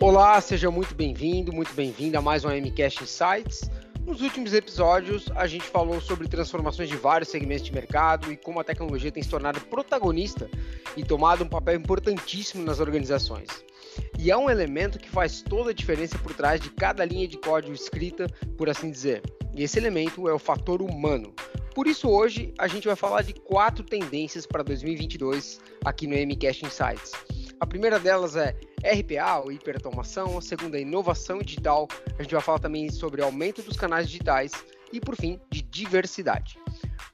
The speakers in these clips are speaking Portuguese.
Olá, seja muito bem-vindo, muito bem-vinda a mais um MCast Insights. Nos últimos episódios, a gente falou sobre transformações de vários segmentos de mercado e como a tecnologia tem se tornado protagonista e tomado um papel importantíssimo nas organizações. E é um elemento que faz toda a diferença por trás de cada linha de código escrita, por assim dizer. E esse elemento é o fator humano. Por isso, hoje, a gente vai falar de quatro tendências para 2022 aqui no MCast Insights. A primeira delas é RPA, ou hiperautomação, a segunda é inovação digital, a gente vai falar também sobre aumento dos canais digitais e, por fim, de diversidade.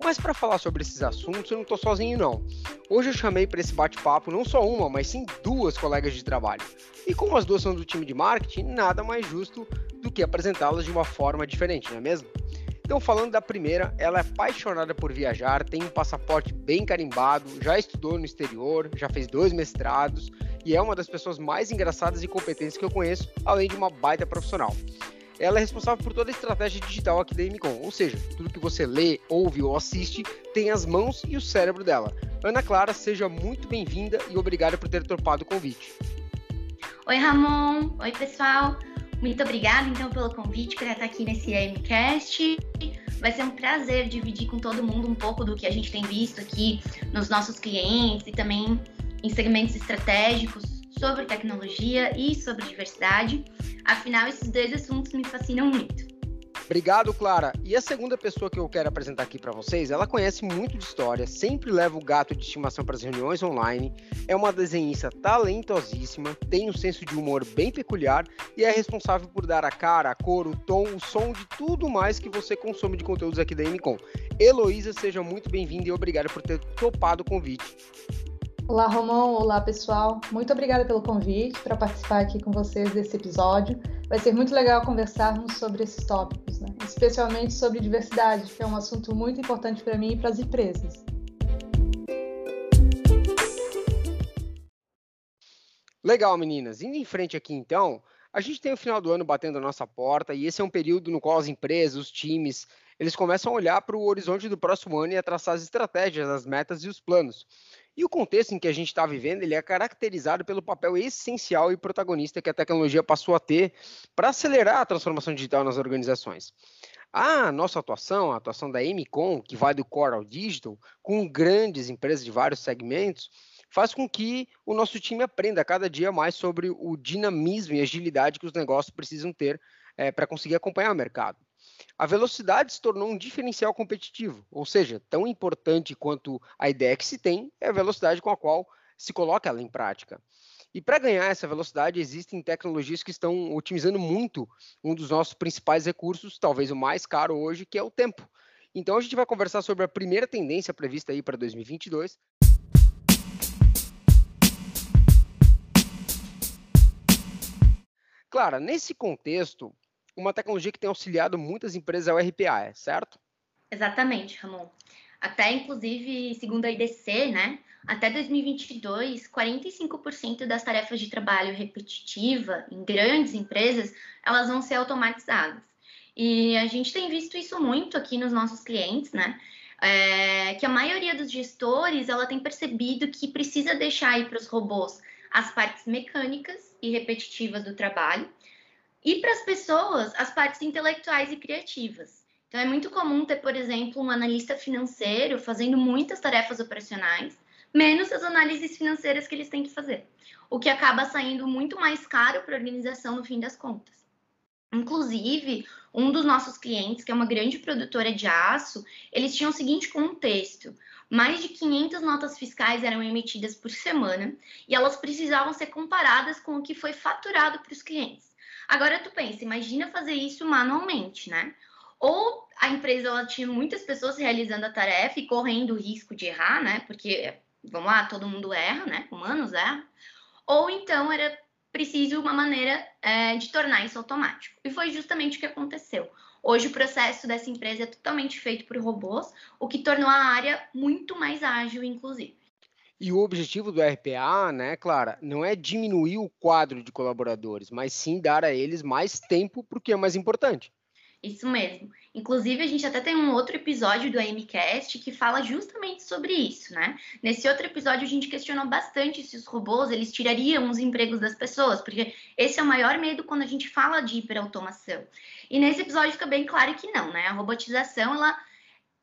Mas para falar sobre esses assuntos, eu não estou sozinho não. Hoje eu chamei para esse bate-papo não só uma, mas sim duas colegas de trabalho. E como as duas são do time de marketing, nada mais justo do que apresentá-las de uma forma diferente, não é mesmo? Então, falando da primeira, ela é apaixonada por viajar, tem um passaporte bem carimbado, já estudou no exterior, já fez dois mestrados e é uma das pessoas mais engraçadas e competentes que eu conheço, além de uma baita profissional. Ela é responsável por toda a estratégia digital aqui da MCOM, ou seja, tudo que você lê, ouve ou assiste tem as mãos e o cérebro dela. Ana Clara, seja muito bem-vinda e obrigada por ter topado o convite. Oi, Ramon. Oi, pessoal. Muito obrigada, então, pelo convite para estar aqui nesse MCast. Vai ser um prazer dividir com todo mundo um pouco do que a gente tem visto aqui nos nossos clientes e também em segmentos estratégicos sobre tecnologia e sobre diversidade. Afinal, esses dois assuntos me fascinam muito. Obrigado, Clara. E a segunda pessoa que eu quero apresentar aqui para vocês, ela conhece muito de história, sempre leva o gato de estimação para as reuniões online, é uma desenhista talentosíssima, tem um senso de humor bem peculiar e é responsável por dar a cara, a cor, o tom, o som de tudo mais que você consome de conteúdos aqui da MCOM. Heloísa, seja muito bem-vinda e obrigada por ter topado o convite. Olá, Romão. Olá, pessoal. Muito obrigada pelo convite para participar aqui com vocês desse episódio. Vai ser muito legal conversarmos sobre esses tópicos, né? especialmente sobre diversidade, que é um assunto muito importante para mim e para as empresas. Legal, meninas. Indo em frente aqui, então, a gente tem o final do ano batendo a nossa porta e esse é um período no qual as empresas, os times, eles começam a olhar para o horizonte do próximo ano e a traçar as estratégias, as metas e os planos. E o contexto em que a gente está vivendo, ele é caracterizado pelo papel essencial e protagonista que a tecnologia passou a ter para acelerar a transformação digital nas organizações. A nossa atuação, a atuação da MCOM, que vai do core ao digital, com grandes empresas de vários segmentos, faz com que o nosso time aprenda cada dia mais sobre o dinamismo e agilidade que os negócios precisam ter é, para conseguir acompanhar o mercado. A velocidade se tornou um diferencial competitivo, ou seja, tão importante quanto a ideia que se tem é a velocidade com a qual se coloca ela em prática. E para ganhar essa velocidade, existem tecnologias que estão otimizando muito um dos nossos principais recursos, talvez o mais caro hoje, que é o tempo. Então a gente vai conversar sobre a primeira tendência prevista aí para 2022. Clara, nesse contexto, uma tecnologia que tem auxiliado muitas empresas é o RPA, é certo? Exatamente, Ramon. Até, inclusive, segundo a IDC, né, até 2022, 45% das tarefas de trabalho repetitiva em grandes empresas, elas vão ser automatizadas. E a gente tem visto isso muito aqui nos nossos clientes, né? É, que a maioria dos gestores ela tem percebido que precisa deixar aí para os robôs as partes mecânicas e repetitivas do trabalho e para as pessoas, as partes intelectuais e criativas. Então, é muito comum ter, por exemplo, um analista financeiro fazendo muitas tarefas operacionais, menos as análises financeiras que eles têm que fazer, o que acaba saindo muito mais caro para a organização no fim das contas. Inclusive, um dos nossos clientes, que é uma grande produtora de aço, eles tinham o seguinte contexto: mais de 500 notas fiscais eram emitidas por semana e elas precisavam ser comparadas com o que foi faturado para os clientes. Agora tu pensa, imagina fazer isso manualmente, né? Ou a empresa ela tinha muitas pessoas realizando a tarefa e correndo o risco de errar, né? Porque vamos lá, todo mundo erra, né? Humanos erram. Ou então era preciso uma maneira é, de tornar isso automático. E foi justamente o que aconteceu. Hoje o processo dessa empresa é totalmente feito por robôs, o que tornou a área muito mais ágil, inclusive. E o objetivo do RPA, né, Clara, não é diminuir o quadro de colaboradores, mas sim dar a eles mais tempo porque é mais importante. Isso mesmo. Inclusive, a gente até tem um outro episódio do AMCast que fala justamente sobre isso, né? Nesse outro episódio, a gente questionou bastante se os robôs eles tirariam os empregos das pessoas, porque esse é o maior medo quando a gente fala de hiperautomação. E nesse episódio fica bem claro que não, né? A robotização, ela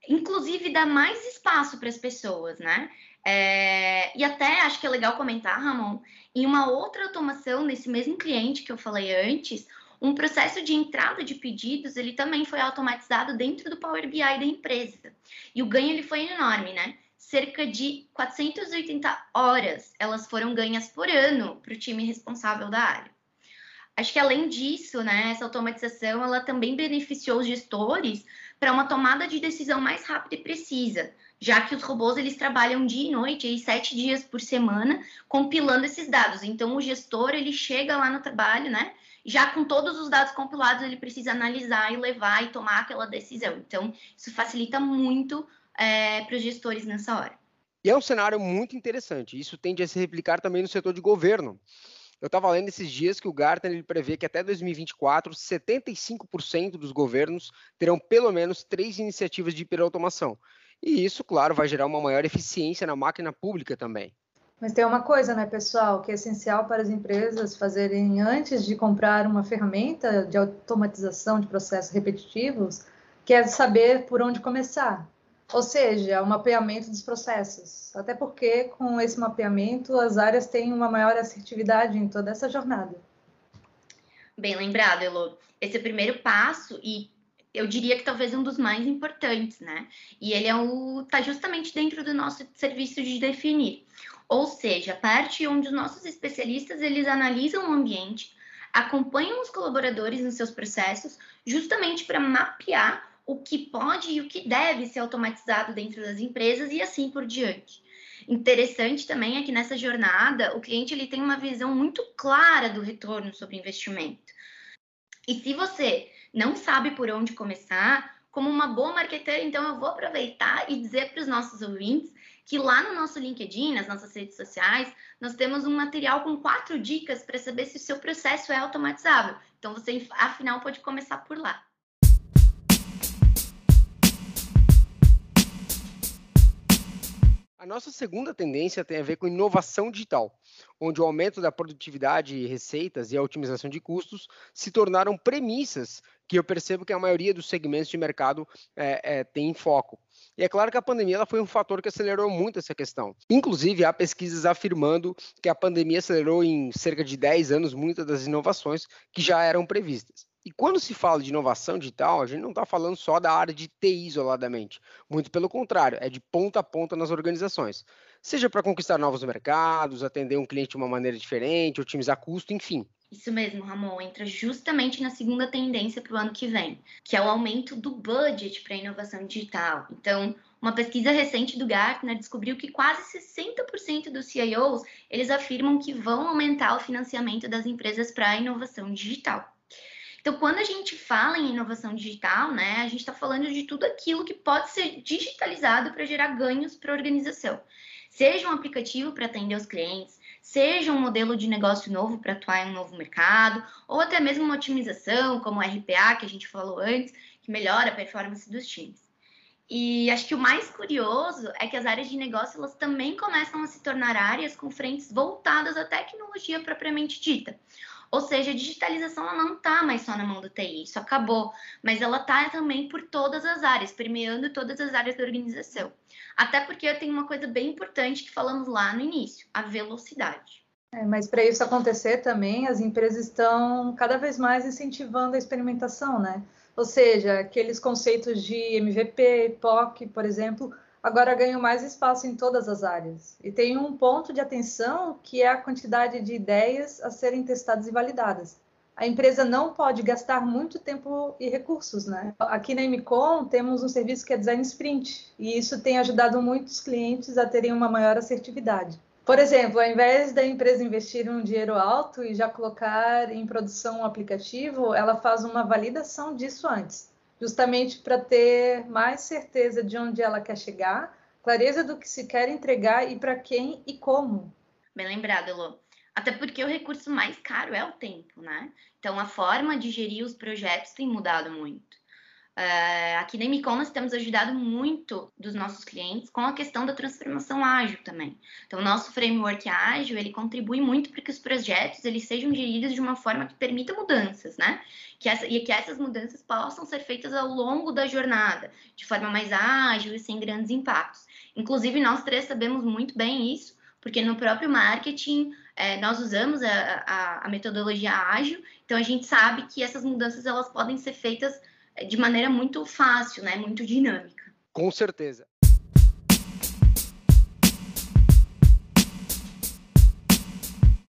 inclusive dá mais espaço para as pessoas, né? É, e até acho que é legal comentar, Ramon, em uma outra automação nesse mesmo cliente que eu falei antes, um processo de entrada de pedidos, ele também foi automatizado dentro do Power BI da empresa. E o ganho ele foi enorme, né? Cerca de 480 horas elas foram ganhas por ano para o time responsável da área. Acho que além disso, né, essa automatização ela também beneficiou os gestores para uma tomada de decisão mais rápida e precisa, já que os robôs eles trabalham dia e noite, aí, sete dias por semana, compilando esses dados. Então o gestor ele chega lá no trabalho, né, já com todos os dados compilados, ele precisa analisar e levar e tomar aquela decisão. Então, isso facilita muito é, para os gestores nessa hora. E é um cenário muito interessante. Isso tende a se replicar também no setor de governo. Eu estava lendo esses dias que o Gartner ele prevê que até 2024, 75% dos governos terão pelo menos três iniciativas de hiperautomação. E isso, claro, vai gerar uma maior eficiência na máquina pública também. Mas tem uma coisa, né, pessoal, que é essencial para as empresas fazerem antes de comprar uma ferramenta de automatização de processos repetitivos, que é saber por onde começar. Ou seja, o mapeamento dos processos. Até porque, com esse mapeamento, as áreas têm uma maior assertividade em toda essa jornada. Bem lembrado, Elo. Esse é o primeiro passo e eu diria que talvez um dos mais importantes, né? E ele é o tá justamente dentro do nosso serviço de definir. Ou seja, a parte onde os nossos especialistas eles analisam o ambiente, acompanham os colaboradores nos seus processos, justamente para mapear o que pode e o que deve ser automatizado dentro das empresas e assim por diante. Interessante também é que nessa jornada o cliente ele tem uma visão muito clara do retorno sobre investimento. E se você não sabe por onde começar, como uma boa marqueteira, então eu vou aproveitar e dizer para os nossos ouvintes que lá no nosso LinkedIn, nas nossas redes sociais, nós temos um material com quatro dicas para saber se o seu processo é automatizável. Então, você, afinal, pode começar por lá. A nossa segunda tendência tem a ver com inovação digital, onde o aumento da produtividade receitas e a otimização de custos se tornaram premissas que eu percebo que a maioria dos segmentos de mercado é, é, tem em foco. E é claro que a pandemia ela foi um fator que acelerou muito essa questão. Inclusive, há pesquisas afirmando que a pandemia acelerou em cerca de 10 anos muitas das inovações que já eram previstas. E quando se fala de inovação digital, a gente não está falando só da área de TI isoladamente. Muito pelo contrário, é de ponta a ponta nas organizações. Seja para conquistar novos mercados, atender um cliente de uma maneira diferente, otimizar custo, enfim. Isso mesmo, Ramon, entra justamente na segunda tendência para o ano que vem, que é o aumento do budget para a inovação digital. Então, uma pesquisa recente do Gartner descobriu que quase 60% dos CIOs eles afirmam que vão aumentar o financiamento das empresas para a inovação digital. Então, quando a gente fala em inovação digital, né, a gente está falando de tudo aquilo que pode ser digitalizado para gerar ganhos para a organização. Seja um aplicativo para atender os clientes, seja um modelo de negócio novo para atuar em um novo mercado, ou até mesmo uma otimização, como o RPA, que a gente falou antes, que melhora a performance dos times. E acho que o mais curioso é que as áreas de negócio elas também começam a se tornar áreas com frentes voltadas à tecnologia propriamente dita. Ou seja, a digitalização ela não está mais só na mão do TI, isso acabou, mas ela está também por todas as áreas, permeando todas as áreas da organização. Até porque tem uma coisa bem importante que falamos lá no início, a velocidade. É, mas para isso acontecer também, as empresas estão cada vez mais incentivando a experimentação, né? Ou seja, aqueles conceitos de MVP, POC, por exemplo, agora ganham mais espaço em todas as áreas. E tem um ponto de atenção que é a quantidade de ideias a serem testadas e validadas. A empresa não pode gastar muito tempo e recursos, né? Aqui na MCOM temos um serviço que é Design Sprint, e isso tem ajudado muitos clientes a terem uma maior assertividade. Por exemplo, ao invés da empresa investir um dinheiro alto e já colocar em produção um aplicativo, ela faz uma validação disso antes justamente para ter mais certeza de onde ela quer chegar, clareza do que se quer entregar e para quem e como. Bem lembrado, Elô. Até porque o recurso mais caro é o tempo, né? Então a forma de gerir os projetos tem mudado muito. Uh, aqui na Emicom nós temos ajudado muito dos nossos clientes com a questão da transformação ágil também. Então, o nosso framework ágil, ele contribui muito para que os projetos eles sejam geridos de uma forma que permita mudanças, né? Que essa, e que essas mudanças possam ser feitas ao longo da jornada, de forma mais ágil e sem grandes impactos. Inclusive, nós três sabemos muito bem isso, porque no próprio marketing é, nós usamos a, a, a metodologia ágil, então a gente sabe que essas mudanças elas podem ser feitas de maneira muito fácil, né? Muito dinâmica. Com certeza.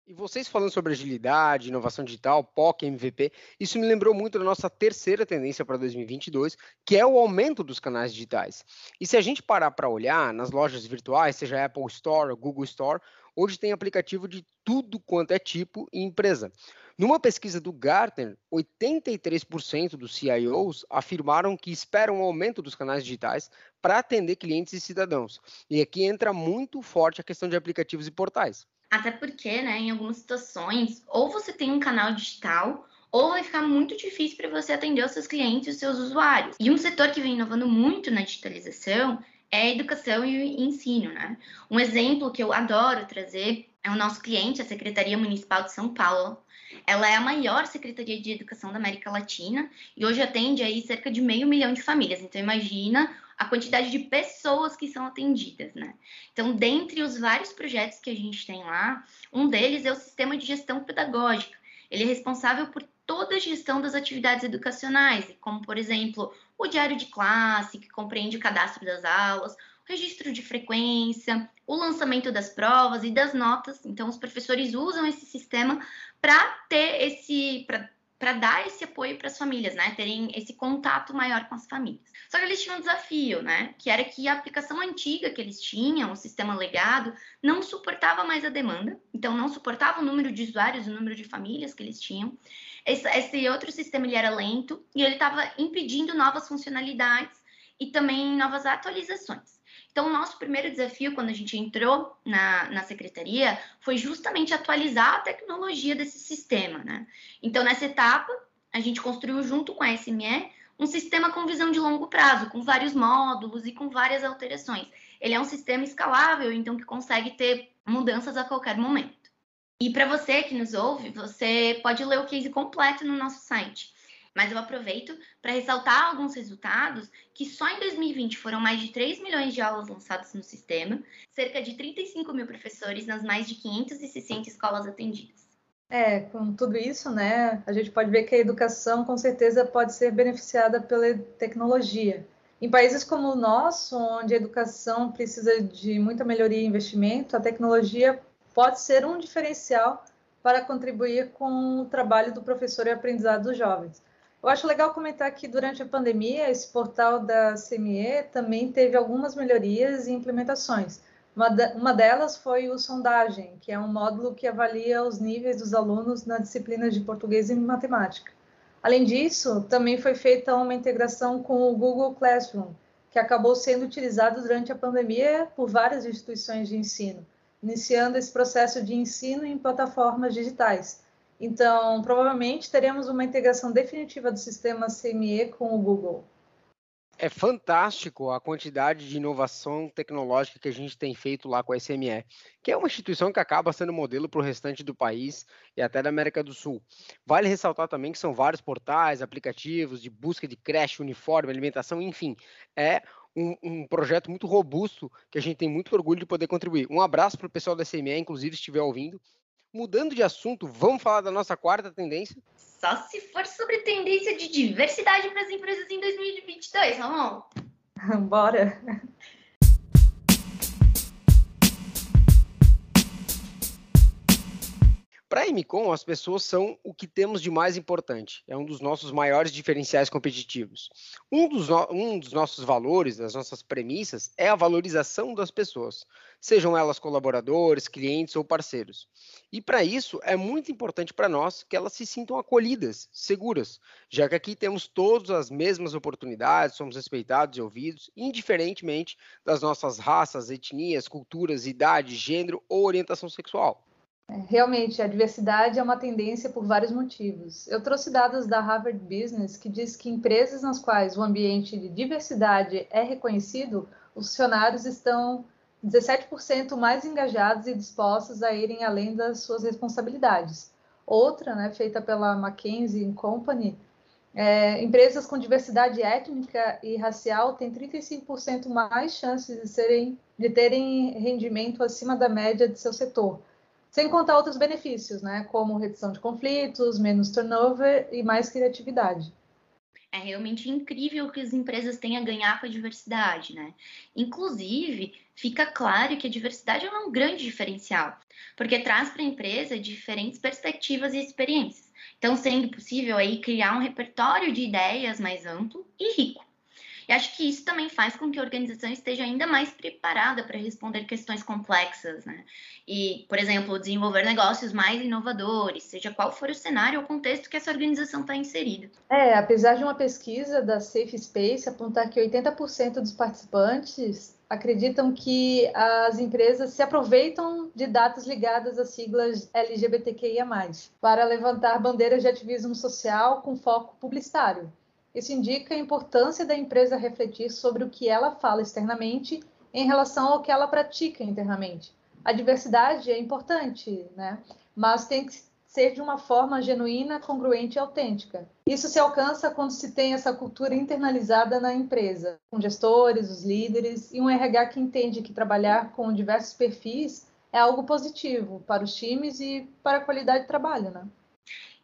E vocês falando sobre agilidade, inovação digital, POC, MVP, isso me lembrou muito da nossa terceira tendência para 2022, que é o aumento dos canais digitais. E se a gente parar para olhar nas lojas virtuais, seja Apple Store Google Store, hoje tem aplicativo de tudo quanto é tipo e empresa. Numa pesquisa do Gartner, 83% dos CIOs afirmaram que esperam um aumento dos canais digitais para atender clientes e cidadãos. E aqui entra muito forte a questão de aplicativos e portais. Até porque, né, em algumas situações, ou você tem um canal digital, ou vai ficar muito difícil para você atender os seus clientes e os seus usuários. E um setor que vem inovando muito na digitalização é educação e ensino, né? Um exemplo que eu adoro trazer é o nosso cliente, a Secretaria Municipal de São Paulo. Ela é a maior secretaria de educação da América Latina e hoje atende aí cerca de meio milhão de famílias. Então imagina a quantidade de pessoas que são atendidas, né? Então, dentre os vários projetos que a gente tem lá, um deles é o sistema de gestão pedagógica. Ele é responsável por toda a gestão das atividades educacionais, como, por exemplo, o diário de classe, que compreende o cadastro das aulas, registro de frequência, o lançamento das provas e das notas. Então, os professores usam esse sistema para ter esse. Dar esse apoio para as famílias, né? Terem esse contato maior com as famílias. Só que eles tinham um desafio, né? Que era que a aplicação antiga que eles tinham, o sistema legado, não suportava mais a demanda. Então, não suportava o número de usuários, o número de famílias que eles tinham. Esse, esse outro sistema ele era lento e ele estava impedindo novas funcionalidades e também novas atualizações. Então, nosso primeiro desafio, quando a gente entrou na, na secretaria, foi justamente atualizar a tecnologia desse sistema, né? Então, nessa etapa, a gente construiu junto com a SME um sistema com visão de longo prazo, com vários módulos e com várias alterações. Ele é um sistema escalável, então que consegue ter mudanças a qualquer momento. E para você que nos ouve, você pode ler o case completo no nosso site mas eu aproveito para ressaltar alguns resultados que só em 2020 foram mais de 3 milhões de aulas lançadas no sistema, cerca de 35 mil professores nas mais de 560 escolas atendidas. É, com tudo isso, né, a gente pode ver que a educação com certeza pode ser beneficiada pela tecnologia. Em países como o nosso, onde a educação precisa de muita melhoria e investimento, a tecnologia pode ser um diferencial para contribuir com o trabalho do professor e aprendizado dos jovens. Eu acho legal comentar que durante a pandemia, esse portal da CME também teve algumas melhorias e implementações. Uma, de, uma delas foi o Sondagem, que é um módulo que avalia os níveis dos alunos na disciplina de português e matemática. Além disso, também foi feita uma integração com o Google Classroom, que acabou sendo utilizado durante a pandemia por várias instituições de ensino, iniciando esse processo de ensino em plataformas digitais então, provavelmente teremos uma integração definitiva do sistema CME com o Google. É fantástico a quantidade de inovação tecnológica que a gente tem feito lá com a SME, que é uma instituição que acaba sendo modelo para o restante do país e até da América do Sul. Vale ressaltar também que são vários portais, aplicativos de busca de creche, uniforme, alimentação, enfim, é um, um, projeto muito robusto que a gente tem muito orgulho de poder contribuir. Um abraço para o pessoal da SME, inclusive, se estiver ouvindo, Mudando de assunto, vamos falar da nossa quarta tendência? Só se for sobre tendência de diversidade para as empresas em 2022, Ramon. Bora. Para a Emicom, as pessoas são o que temos de mais importante. É um dos nossos maiores diferenciais competitivos. Um dos, no... um dos nossos valores, das nossas premissas, é a valorização das pessoas, sejam elas colaboradores, clientes ou parceiros. E para isso, é muito importante para nós que elas se sintam acolhidas, seguras, já que aqui temos todas as mesmas oportunidades, somos respeitados e ouvidos, indiferentemente das nossas raças, etnias, culturas, idade, gênero ou orientação sexual. É, realmente, a diversidade é uma tendência por vários motivos. Eu trouxe dados da Harvard Business que diz que empresas nas quais o ambiente de diversidade é reconhecido, os funcionários estão 17% mais engajados e dispostos a irem além das suas responsabilidades. Outra, né, feita pela McKinsey Company, é, empresas com diversidade étnica e racial têm 35% mais chances de, serem, de terem rendimento acima da média de seu setor, sem contar outros benefícios, né, como redução de conflitos, menos turnover e mais criatividade. É realmente incrível o que as empresas têm a ganhar com a diversidade, né? Inclusive, fica claro que a diversidade é um grande diferencial, porque traz para a empresa diferentes perspectivas e experiências. Então, sendo possível aí criar um repertório de ideias mais amplo e rico. E acho que isso também faz com que a organização esteja ainda mais preparada para responder questões complexas, né? E, por exemplo, desenvolver negócios mais inovadores, seja qual for o cenário ou contexto que essa organização está inserida. É, apesar de uma pesquisa da Safe Space apontar que 80% dos participantes acreditam que as empresas se aproveitam de dados ligados às siglas LGBTQIA+, para levantar bandeiras de ativismo social com foco publicitário. Isso indica a importância da empresa refletir sobre o que ela fala externamente em relação ao que ela pratica internamente. A diversidade é importante, né? mas tem que ser de uma forma genuína, congruente e autêntica. Isso se alcança quando se tem essa cultura internalizada na empresa, com gestores, os líderes e um RH que entende que trabalhar com diversos perfis é algo positivo para os times e para a qualidade de trabalho, né?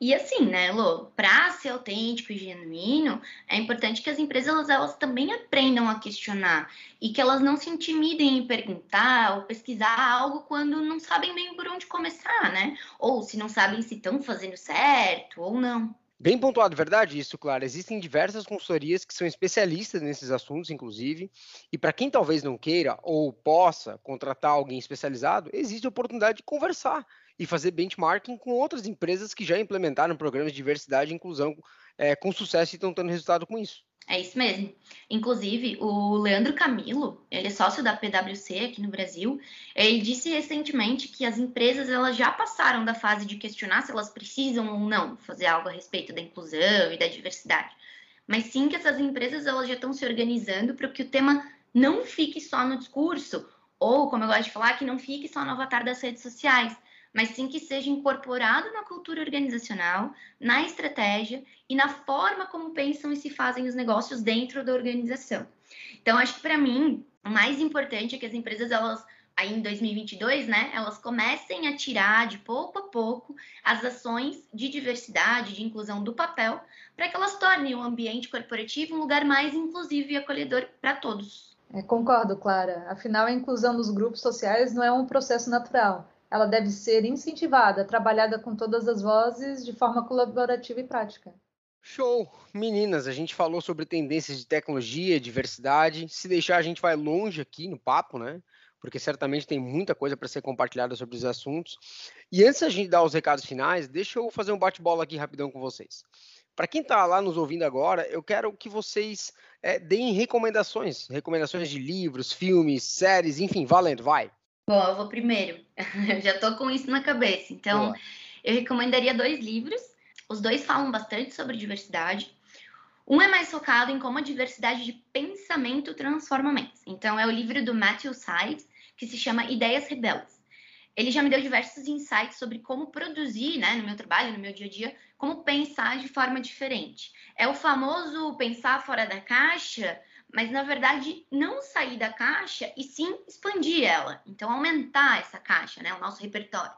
E assim, né, Lô, para ser autêntico e genuíno, é importante que as empresas elas, elas, também aprendam a questionar e que elas não se intimidem em perguntar ou pesquisar algo quando não sabem bem por onde começar, né? Ou se não sabem se estão fazendo certo ou não. Bem pontuado, verdade isso, claro. Existem diversas consultorias que são especialistas nesses assuntos, inclusive, e para quem talvez não queira ou possa contratar alguém especializado, existe a oportunidade de conversar e fazer benchmarking com outras empresas que já implementaram programas de diversidade e inclusão é, com sucesso e estão tendo resultado com isso. É isso mesmo. Inclusive, o Leandro Camilo, ele é sócio da PwC aqui no Brasil, ele disse recentemente que as empresas elas já passaram da fase de questionar se elas precisam ou não fazer algo a respeito da inclusão e da diversidade. Mas sim que essas empresas elas já estão se organizando para que o tema não fique só no discurso, ou, como eu gosto de falar, que não fique só no avatar das redes sociais, mas sim que seja incorporado na cultura organizacional, na estratégia e na forma como pensam e se fazem os negócios dentro da organização. Então, acho que para mim, o mais importante é que as empresas, elas, aí em 2022, né, elas comecem a tirar de pouco a pouco as ações de diversidade, de inclusão do papel, para que elas tornem o ambiente corporativo um lugar mais inclusivo e acolhedor para todos. É, concordo, Clara. Afinal, a inclusão dos grupos sociais não é um processo natural ela deve ser incentivada, trabalhada com todas as vozes de forma colaborativa e prática. Show! Meninas, a gente falou sobre tendências de tecnologia, diversidade. Se deixar, a gente vai longe aqui no papo, né? Porque certamente tem muita coisa para ser compartilhada sobre os assuntos. E antes da gente dar os recados finais, deixa eu fazer um bate-bola aqui rapidão com vocês. Para quem está lá nos ouvindo agora, eu quero que vocês é, deem recomendações, recomendações de livros, filmes, séries, enfim, valendo, vai. Bom, eu vou primeiro. Eu já tô com isso na cabeça. Então, Boa. eu recomendaria dois livros. Os dois falam bastante sobre diversidade. Um é mais focado em como a diversidade de pensamento transforma mentes. Então, é o livro do Matthew Sides, que se chama Ideias Rebeldes. Ele já me deu diversos insights sobre como produzir, né, no meu trabalho, no meu dia a dia, como pensar de forma diferente. É o famoso pensar fora da caixa, mas na verdade não sair da caixa e sim expandir ela. Então, aumentar essa caixa, né, o nosso repertório.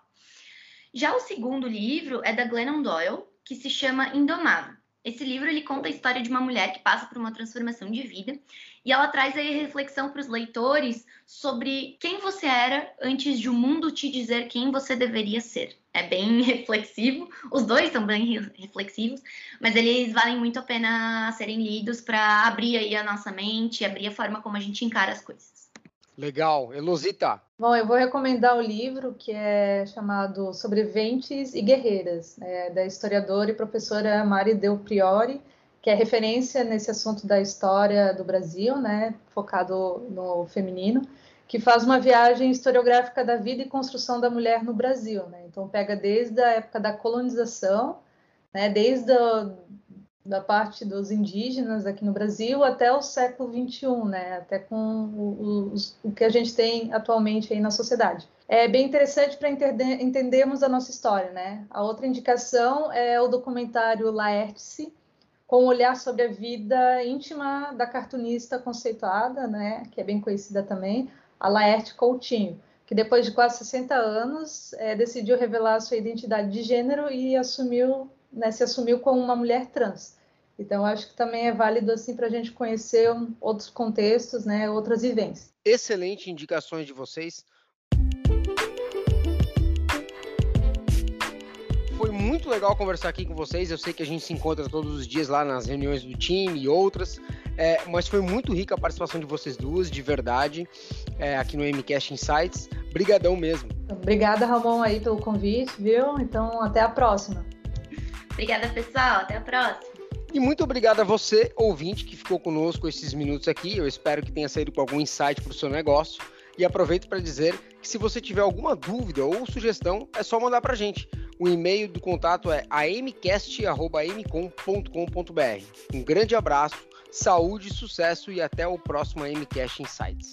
Já o segundo livro é da Glennon Doyle, que se chama Indomável. Esse livro ele conta a história de uma mulher que passa por uma transformação de vida e ela traz aí reflexão para os leitores sobre quem você era antes de o mundo te dizer quem você deveria ser. É bem reflexivo, os dois são bem reflexivos, mas eles valem muito a pena serem lidos para abrir aí a nossa mente, abrir a forma como a gente encara as coisas. Legal. Elosita. Bom, eu vou recomendar o livro que é chamado Sobreviventes e Guerreiras, é, da historiadora e professora Mari Del Priori, que é referência nesse assunto da história do Brasil, né, focado no feminino. que faz uma viagem historiográfica da vida e construção da mulher no Brasil. Né? Então, pega desde a época da colonização, né? desde a da parte dos indígenas aqui no Brasil até o século XXI, né? até com o, o, o que a gente tem atualmente aí na sociedade. É bem interessante para entender, entendermos a nossa história. Né? A outra indicação é o documentário Laertice, com um olhar sobre a vida íntima da cartunista conceituada, né? que é bem conhecida também, a Laerte Coutinho, que depois de quase 60 anos é, decidiu revelar sua identidade de gênero e assumiu né, se assumiu como uma mulher trans. Então, acho que também é válido assim para a gente conhecer outros contextos, né, outras vivências. Excelente indicações de vocês. Foi muito legal conversar aqui com vocês. Eu sei que a gente se encontra todos os dias lá nas reuniões do time e outras, é, mas foi muito rica a participação de vocês duas, de verdade, é, aqui no MCast Insights. Brigadão mesmo. Obrigada, Ramon, aí pelo convite, viu? Então, até a próxima. Obrigada, pessoal. Até a próxima. E muito obrigado a você, ouvinte, que ficou conosco esses minutos aqui. Eu espero que tenha saído com algum insight para o seu negócio. E aproveito para dizer que se você tiver alguma dúvida ou sugestão, é só mandar para a gente. O e-mail do contato é amcast.mcom.com.br. Um grande abraço, saúde, sucesso e até o próximo MCast Insights.